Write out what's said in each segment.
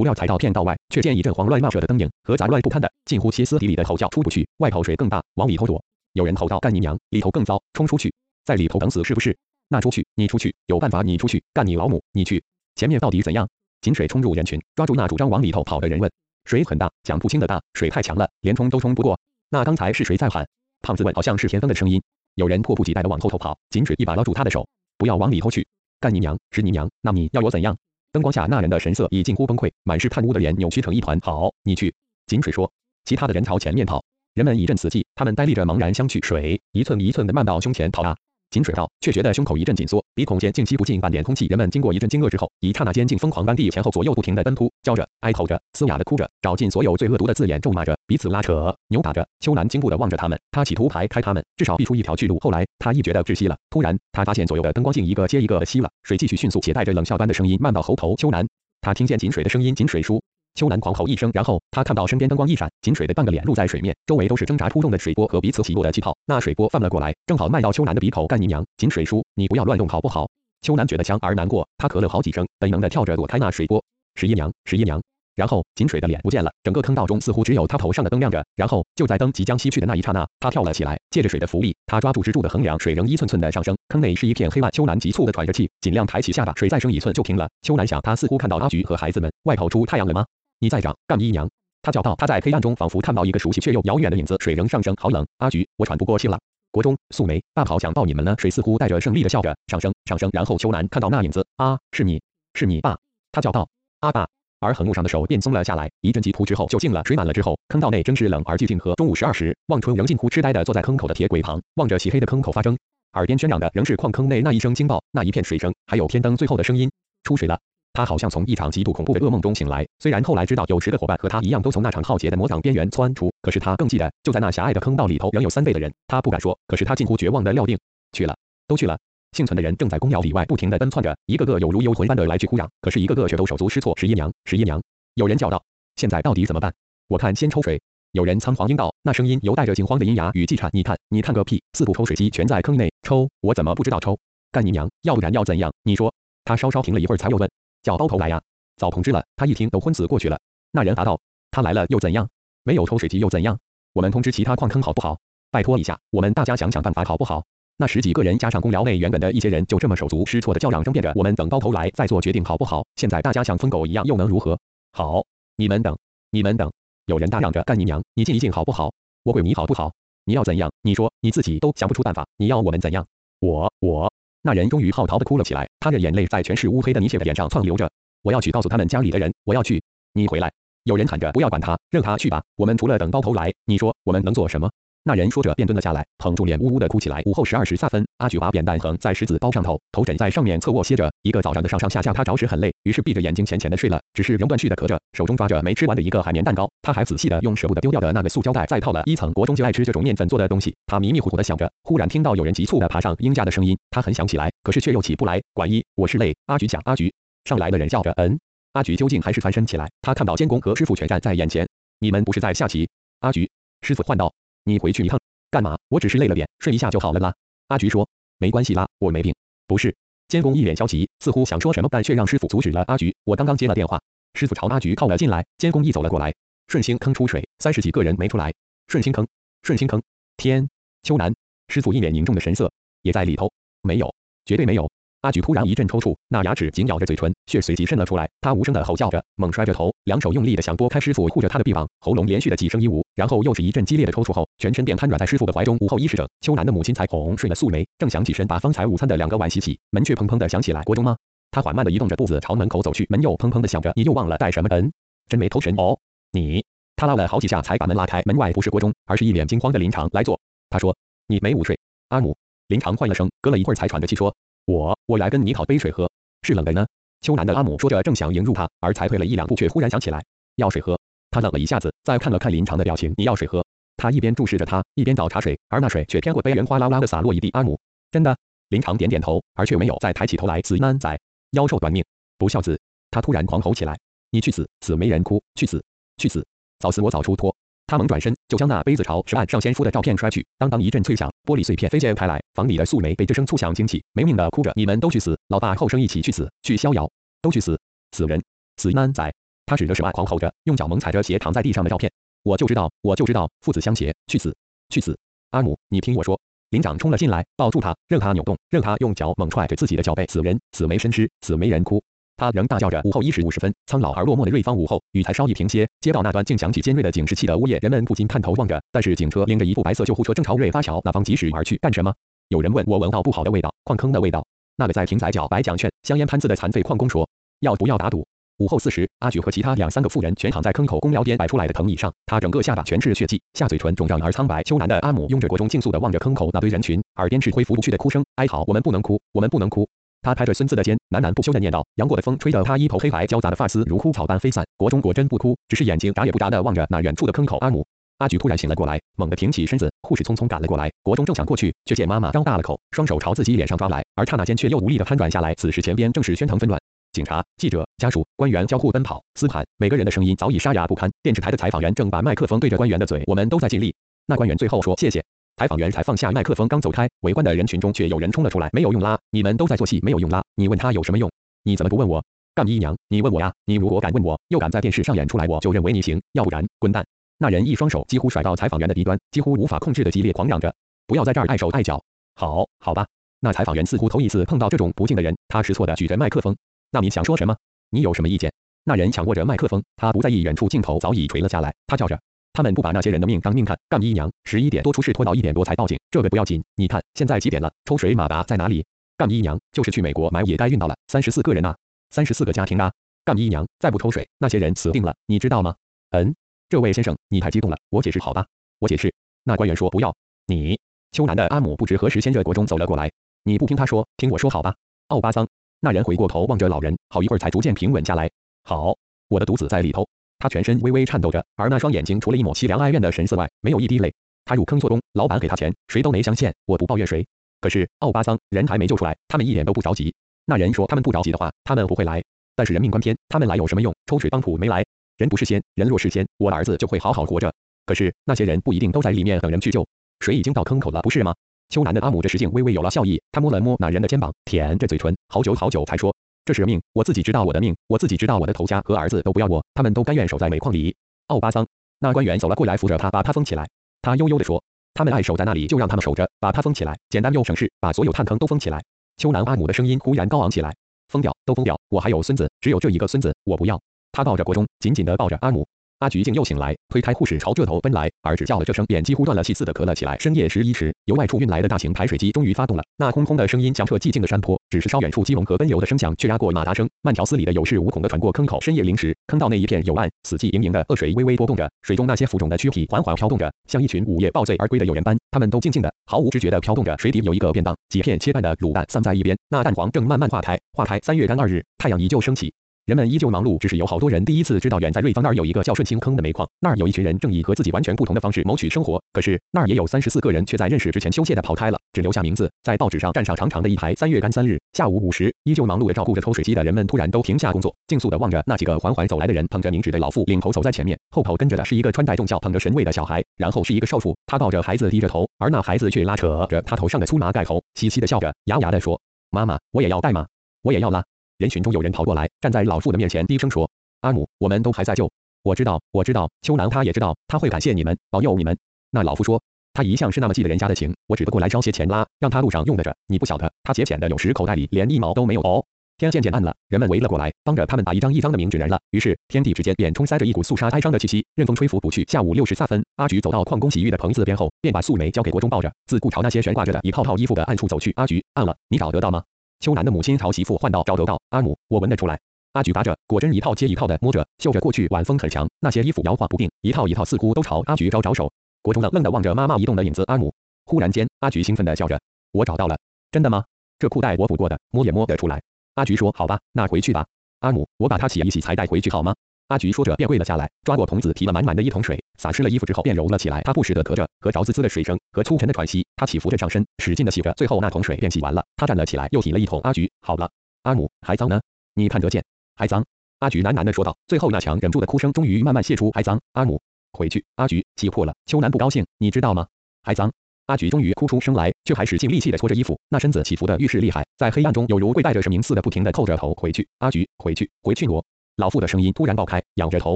不料才到片道外，却见一阵慌乱冒射的灯影和杂乱不堪的、近乎歇斯底里的吼叫出不去，外头水更大，往里头躲。有人吼道：“干你娘！里头更糟，冲出去，在里头等死是不是？那出去，你出去，有办法你出去，干你老母，你去。前面到底怎样？”井水冲入人群，抓住那主张往里头跑的人问：“水很大，讲不清的大，水太强了，连冲都冲不过。那刚才是谁在喊？”胖子问：“好像是田丰的声音。”有人迫不及待地往后头跑，井水一把拉住他的手：“不要往里头去，干你娘，是你娘，那你要我怎样？”灯光下那人的神色已近乎崩溃，满是贪污的脸扭曲成一团。好，你去。井水说。其他的人朝前面跑，人们一阵死寂，他们呆立着茫然相觑。水一寸一寸的漫到胸前跑啊。井水道，却觉得胸口一阵紧缩，鼻孔间竟吸不进半点空气。人们经过一阵惊愕之后，一刹那间竟疯狂般地前后左右不停地奔突，叫着、哀嚎着、嘶哑地哭着，找尽所有最恶毒的字眼咒骂着，彼此拉扯、扭打着。秋兰惊怖地望着他们，他企图排开他们，至少避出一条去路。后来他亦觉得窒息了。突然，他发现左右的灯光竟一个接一个的熄了，水继续迅速且带着冷笑般的声音漫到喉头。秋兰，他听见井水的声音，井水叔。秋兰狂吼一声，然后他看到身边灯光一闪，井水的半个脸露在水面，周围都是挣扎出众的水波和彼此起落的气泡。那水波泛了过来，正好漫到秋兰的鼻口。干你娘！井水叔，你不要乱动好不好？秋兰觉得呛而难过，他咳了好几声，本能的跳着躲开那水波。十一娘，十一娘。然后井水的脸不见了，整个坑道中似乎只有他头上的灯亮着。然后就在灯即将熄去的那一刹那，他跳了起来，借着水的浮力，他抓住支柱的横梁，水仍一寸寸的上升。坑内是一片黑暗。秋兰急促的喘着气，尽量抬起下巴，水再升一寸就停了。秋兰想，他似乎看到阿菊和孩子们。外头出太阳了吗？你在长干姨娘，他叫道。他在黑暗中仿佛看到一个熟悉却又遥远的影子。水仍上升，好冷。阿菊，我喘不过气了。国中，素梅，爸好想抱你们呢。水似乎带着胜利的笑着，上升，上升。然后秋兰看到那影子，啊，是你，是你爸。他叫道，阿爸。而横木上的手便松了下来。一阵急扑之后就静了。水满了之后，坑道内真是冷而寂静。和中午十二时，望春仍近乎痴呆地坐在坑口的铁轨旁，望着漆黑的坑口发蒸，耳边喧嚷的仍是矿坑内那一声惊爆，那一片水声，还有天灯最后的声音，出水了。他好像从一场极度恐怖的噩梦中醒来，虽然后来知道有十个伙伴和他一样都从那场浩劫的魔掌边缘窜出，可是他更记得就在那狭隘的坑道里头仍有三倍的人。他不敢说，可是他近乎绝望的料定，去了，都去了。幸存的人正在公窑里外不停地奔窜着，一个个有如幽魂般的来去哭嚷，可是一个个却都手足失措。十一娘，十一娘，有人叫道：“现在到底怎么办？我看先抽水。”有人仓皇应道，那声音犹带着惊慌的阴哑与气颤。你看，你看个屁！四部抽水机全在坑内抽，我怎么不知道抽？干你娘！要不然要怎样？你说。他稍稍停了一会儿，才又问。叫包头来呀！早通知了，他一听都昏死过去了。那人答道：“他来了又怎样？没有抽水机又怎样？我们通知其他矿坑好不好？拜托一下，我们大家想想办法好不好？”那十几个人加上公寮内原本的一些人，就这么手足失措的叫嚷争辩着：“我们等包头来再做决定好不好？现在大家像疯狗一样，又能如何？好，你们等，你们等。”有人大嚷着：“干你娘！你静一静好不好？我鬼你好不好？你要怎样？你说你自己都想不出办法，你要我们怎样？我我。”那人终于嚎啕的哭了起来，他的眼泪在全是乌黑的泥屑的脸上窜流着。我要去告诉他们家里的人，我要去。你回来！有人喊着，不要管他，任他去吧。我们除了等包头来，你说我们能做什么？那人说着便蹲了下来，捧住脸呜呜的哭起来。午后十二时三分，阿菊把扁担横在石子包上头，头枕在上面侧卧歇着。一个早上的上上下下，他着实很累，于是闭着眼睛浅浅的睡了，只是仍断续的咳着，手中抓着没吃完的一个海绵蛋糕。他还仔细的用舍不得丢掉的那个塑胶袋再套了一层。国中就爱吃这种面粉做的东西。他迷迷糊糊的想着，忽然听到有人急促的爬上鹰架的声音，他很想起来，可是却又起不来。管一，我是累。阿菊想，阿菊。上来的人叫着，嗯。阿菊究竟还是翻身起来，他看到监工和师傅全站在眼前。你们不是在下棋？阿菊，师傅唤道，你回去一趟。干嘛？我只是累了点，睡一下就好了啦。阿菊说：“没关系啦，我没病。”不是，监工一脸焦急，似乎想说什么，但却让师傅阻止了。阿菊，我刚刚接了电话。师傅朝阿菊靠了进来，监工一走了过来。顺兴坑出水，三十几个人没出来。顺兴坑，顺兴坑。天，秋楠，师傅一脸凝重的神色，也在里头。没有，绝对没有。阿菊突然一阵抽搐，那牙齿紧咬着嘴唇，血随即渗了出来。他无声的吼叫着，猛摔着头，两手用力的想拨开师傅护着他的臂膀，喉咙连续的几声一呜，然后又是一阵激烈的抽搐后，全身便瘫软在师傅的怀中。午后一时整，秋楠的母亲才哄睡了素梅，正想起身把方才午餐的两个碗洗洗，门却砰砰的响起来。国中吗？他缓慢的移动着步子朝门口走去，门又砰砰的响着。你又忘了带什么？嗯，真没偷神哦。你，他拉了好几下才把门拉开，门外不是国中，而是一脸惊慌的林长来坐。他说，你没午睡，阿母。林长换了声，隔了一会儿才喘着气说。我我来跟你讨杯水喝，是冷的呢。秋楠的阿母说着，正想迎入他，而才退了一两步，却忽然想起来要水喝。他愣了一下子，再看了看林长的表情，你要水喝。他一边注视着他，一边找茶水，而那水却偏过杯沿哗啦啦的洒落一地。阿母，真的？林长点点头，而却没有再抬起头来。死男仔，妖兽短命，不孝子！他突然狂吼起来，你去死！死没人哭，去死！去死！早死我早出脱！他猛转身，就将那杯子朝石案上仙夫的照片摔去，当当一阵脆响，玻璃碎片飞溅开来。房里的素梅被这声粗响惊起，没命的哭着：“你们都去死！老爸后生一起去死，去逍遥，都去死！死人，死安仔！”他指着手腕狂吼着，用脚猛踩着鞋躺在地上的照片。我就知道，我就知道，父子相携，去死，去死！阿母，你听我说。林长冲了进来，抱住他，任他扭动，任他用脚猛踹着自己的脚背。死人，死没身尸，死没人哭。他仍大叫着。午后一时五十分，苍老而落寞的瑞芳午后，雨才稍一停歇，街道那端竟响起尖锐的警示器的呜咽，人们不禁探头望着。但是警车拎着一部白色救护车，正朝瑞发桥那方疾驶而去，干什么？有人问我，闻到不好的味道，矿坑的味道。那个在亭仔角摆奖券、香烟摊子的残废矿工说：“要不要打赌？”午后四时，阿举和其他两三个妇人全躺在坑口公寮边摆出来的藤椅上，他整个下巴全是血迹，下嘴唇肿胀而苍白。秋南的阿母拥着国中竞速的望着坑口那堆人群，耳边是恢复不去的哭声，哀嚎：“我们不能哭，我们不能哭。”他拍着孙子的肩，喃喃不休地念叨。杨过的风吹得他一头黑白交杂的发丝如枯草般飞散。国中果真不哭，只是眼睛眨也不眨地望着那远处的坑口。阿母，阿菊突然醒了过来，猛地挺起身子。护士匆匆赶了过来。国中正想过去，却见妈妈张大了口，双手朝自己脸上抓来，而刹那间却又无力地瘫软下来。此时前边正是喧腾纷乱。警察、记者、家属、官员交互奔跑、嘶喊，每个人的声音早已沙哑不堪。电视台的采访员正把麦克风对着官员的嘴，我们都在尽力。那官员最后说谢谢。采访员才放下麦克风，刚走开，围观的人群中却有人冲了出来，没有用啦，你们都在做戏，没有用啦。你问他有什么用？你怎么不问我？干姨娘，你问我呀？你如果敢问我，又敢在电视上演出来，我就认为你行，要不然滚蛋。那人一双手几乎甩到采访员的鼻端，几乎无法控制的激烈狂嚷着，不要在这儿碍手碍脚。好，好吧。那采访员似乎头一次碰到这种不敬的人，他失措的举着麦克风。那你想说什么？你有什么意见？那人抢握着麦克风，他不在意远处镜头早已垂了下来。他叫着：“他们不把那些人的命当命看，干姨娘！十一点多出事，拖到一点多才报警，这个不要紧。你看现在几点了？抽水马达在哪里？干姨娘！就是去美国买也该运到了。三十四个人啊，三十四个家庭啊！干姨娘！再不抽水，那些人死定了，你知道吗？嗯，这位先生，你太激动了，我解释好吧？我解释。那官员说不要。你，秋楠的阿姆不知何时先热国中走了过来。你不听他说，听我说好吧？奥巴桑。那人回过头望着老人，好一会儿才逐渐平稳下来。好，我的独子在里头。他全身微微颤抖着，而那双眼睛除了一抹凄凉哀怨的神色外，没有一滴泪。他入坑做工，老板给他钱，谁都没相欠，我不抱怨谁。可是奥巴桑人还没救出来，他们一点都不着急。那人说他们不着急的话，他们不会来。但是人命关天，他们来有什么用？抽水帮普没来，人不是仙，人若是仙，我的儿子就会好好活着。可是那些人不一定都在里面等人去救，水已经到坑口了，不是吗？秋楠的阿姆这时竟微微有了笑意，他摸了摸那人的肩膀，舔着嘴唇，好久好久才说：“这是命，我自己知道我的命，我自己知道我的头家和儿子都不要我，他们都甘愿守在煤矿里。”奥巴桑，那官员走了过来，扶着他，把他封起来。他悠悠地说：“他们爱守在那里，就让他们守着，把他封起来，简单又省事，把所有探坑都封起来。”秋南阿姆的声音忽然高昂起来：“封掉，都封掉，我还有孙子，只有这一个孙子，我不要。”他抱着国中，紧紧地抱着阿姆。阿菊竟又醒来，推开护士朝这头奔来，而只叫了这声，便几乎断了气似的咳了起来。深夜十一时，由外处运来的大型排水机终于发动了，那轰轰的声音响彻寂静的山坡。只是稍远处鸡笼和奔流的声响却压过马达声，慢条斯理的有恃无恐的传过坑口。深夜零时，坑道内一片幽暗，死寂盈盈的恶水微微波动着，水中那些浮肿的躯体缓缓飘动着，像一群午夜抱醉而归的友人般，他们都静静的、毫无知觉的飘动着。水底有一个便当，几片切半的卤蛋散在一边，那蛋黄正慢慢化开，化开。三月干二日，太阳依旧升起。人们依旧忙碌，只是有好多人第一次知道，远在瑞芳那儿有一个叫顺清坑的煤矿，那儿有一群人正以和自己完全不同的方式谋取生活。可是那儿也有三十四个人，却在认识之前羞怯的跑开了，只留下名字，在报纸上站上长长的一排。三月干三日下午五时，依旧忙碌的照顾着抽水机的人们突然都停下工作，静肃的望着那几个缓缓走来的人，捧着凝脂的老妇领头走在前面，后头跟着的是一个穿戴重孝、捧着神位的小孩，然后是一个少妇，她抱着孩子低着头，而那孩子却拉扯着她头上的粗麻盖头，嘻嘻的笑着，牙牙的说：“妈妈，我也要带吗？我也要拉。”人群中有人跑过来，站在老妇的面前，低声说：“阿姆，我们都还在救。我知道，我知道。秋兰他也知道，他会感谢你们，保佑你们。”那老妇说：“他一向是那么记得人家的情，我只不过来捎些钱啦，让他路上用得着。你不晓得，他节俭的有时口袋里连一毛都没有哦。”天渐渐暗了，人们围了过来，帮着他们把一张一张的名纸燃了。于是天地之间便充塞着一股肃杀哀伤的气息，任风吹拂不去。下午六时仨分，阿菊走到矿工洗浴的棚子边后，便把素梅交给国中抱着，自顾朝那些悬挂着的一套套衣服的暗处走去。阿菊，暗了，你找得到吗？秋楠的母亲朝媳妇唤道：“找得到，阿母，我闻得出来。”阿菊拔着，果真一套接一套的摸着，嗅着。过去晚风很强，那些衣服摇晃不定，一套一套似乎都朝阿菊招招手。国中愣愣的望着妈妈移动的影子。阿母，忽然间，阿菊兴奋的笑着：“我找到了，真的吗？这裤带我补过的，摸也摸得出来。”阿菊说：“好吧，那回去吧。阿母，我把它洗一洗才带回去好吗？”阿菊说着，便跪了下来，抓过桶子，提了满满的一桶水，洒湿了衣服之后，便揉了起来。他不时地咳着，和着滋滋的水声，和粗沉的喘息。他起伏着上身，使劲地洗着，最后那桶水便洗完了。他站了起来，又洗了一桶。阿菊，好了。阿母，还脏呢，你看得见？还脏。阿菊喃喃地说道。最后那强忍住的哭声终于慢慢泄出，还脏。阿母，回去。阿菊，气破了。秋楠不高兴，你知道吗？还脏。阿菊终于哭出声来，却还使尽力气地搓着衣服，那身子起伏的愈是厉害，在黑暗中有如跪拜着神明似的，不停地叩着头。回去。阿菊，回去，回去。我。老妇的声音突然爆开，仰着头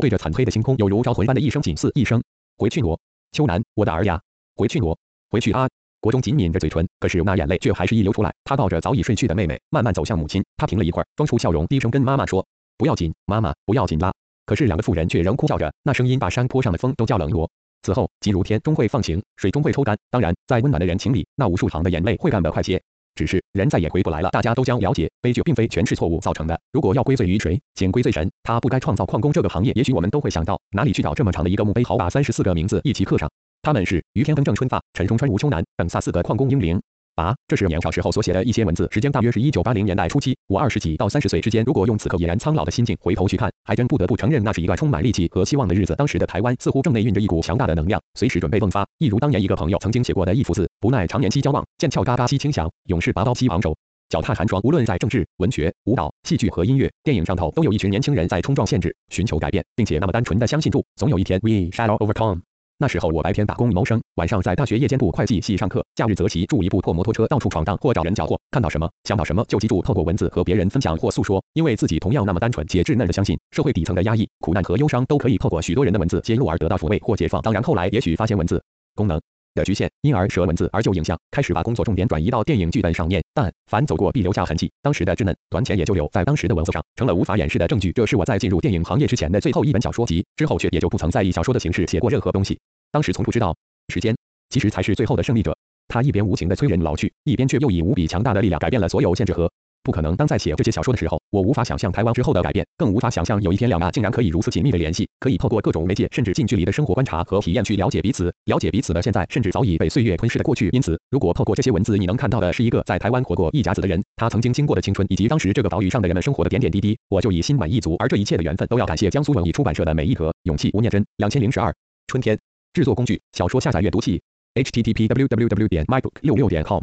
对着惨黑的星空，有如招魂般的一声紧似一声：“回去挪。”秋楠，我的儿呀，回去挪，回去啊！国中紧抿着嘴唇，可是那眼泪却还是一流出来。他抱着早已睡去的妹妹，慢慢走向母亲。他停了一会儿，装出笑容，低声跟妈妈说：“不要紧，妈妈，不要紧啦。”可是两个妇人却仍哭叫着，那声音把山坡上的风都叫冷落。此后，吉如天终会放晴，水终会抽干。当然，在温暖的人情里，那无数行的眼泪会干得快些。只是人再也回不来了，大家都将了解，悲剧并非全是错误造成的。如果要归罪于谁，请归罪神，他不该创造矿工这个行业。也许我们都会想到，哪里去找这么长的一个墓碑，好把三十四个名字一起刻上。他们是于天、更正、春发、陈崇川、吴秋南等萨四个矿工英灵。啊，这是年少时候所写的一些文字，时间大约是一九八零年代初期。我二十几到三十岁之间，如果用此刻已然苍老的心境回头去看，还真不得不承认，那是一段充满力气和希望的日子。当时的台湾似乎正内蕴着一股强大的能量，随时准备迸发。一如当年一个朋友曾经写过的一幅字：不耐常年期交往，剑鞘嘎嘎息轻响，勇士拔刀西昂首，脚踏寒霜。无论在政治、文学、舞蹈、戏剧和音乐、电影上头，都有一群年轻人在冲撞限制，寻求改变，并且那么单纯的相信住，总有一天 we shall overcome。那时候我白天打工谋生，晚上在大学夜间部会计系上课，假日则骑住一部破摩托车到处闯荡或找人缴获，看到什么想到什么就记住，透过文字和别人分享或诉说，因为自己同样那么单纯且稚嫩的相信，社会底层的压抑、苦难和忧伤都可以透过许多人的文字揭露而得到抚慰或解放。当然后来也许发现文字功能的局限，因而舍文字而就影像，开始把工作重点转移到电影剧本上面。但凡走过必留下痕迹，当时的稚嫩短浅也就留在当时的文字上，成了无法掩饰的证据。这是我在进入电影行业之前的最后一本小说集，之后却也就不曾再以小说的形式写过任何东西。当时从不知道，时间其实才是最后的胜利者。他一边无情地催人老去，一边却又以无比强大的力量改变了所有限制和不可能。当在写这些小说的时候，我无法想象台湾之后的改变，更无法想象有一天两岸竟然可以如此紧密的联系，可以透过各种媒介，甚至近距离的生活观察和体验去了解彼此，了解彼此的现在，甚至早已被岁月吞噬的过去。因此，如果透过这些文字，你能看到的是一个在台湾活过一甲子的人，他曾经经过的青春，以及当时这个岛屿上的人们生活的点点滴滴，我就已心满意足。而这一切的缘分，都要感谢江苏文艺出版社的每一格勇气。吴念真，两千零十二春天。制作工具：小说下载阅读器，http://www. 点 mybook 六六点 com。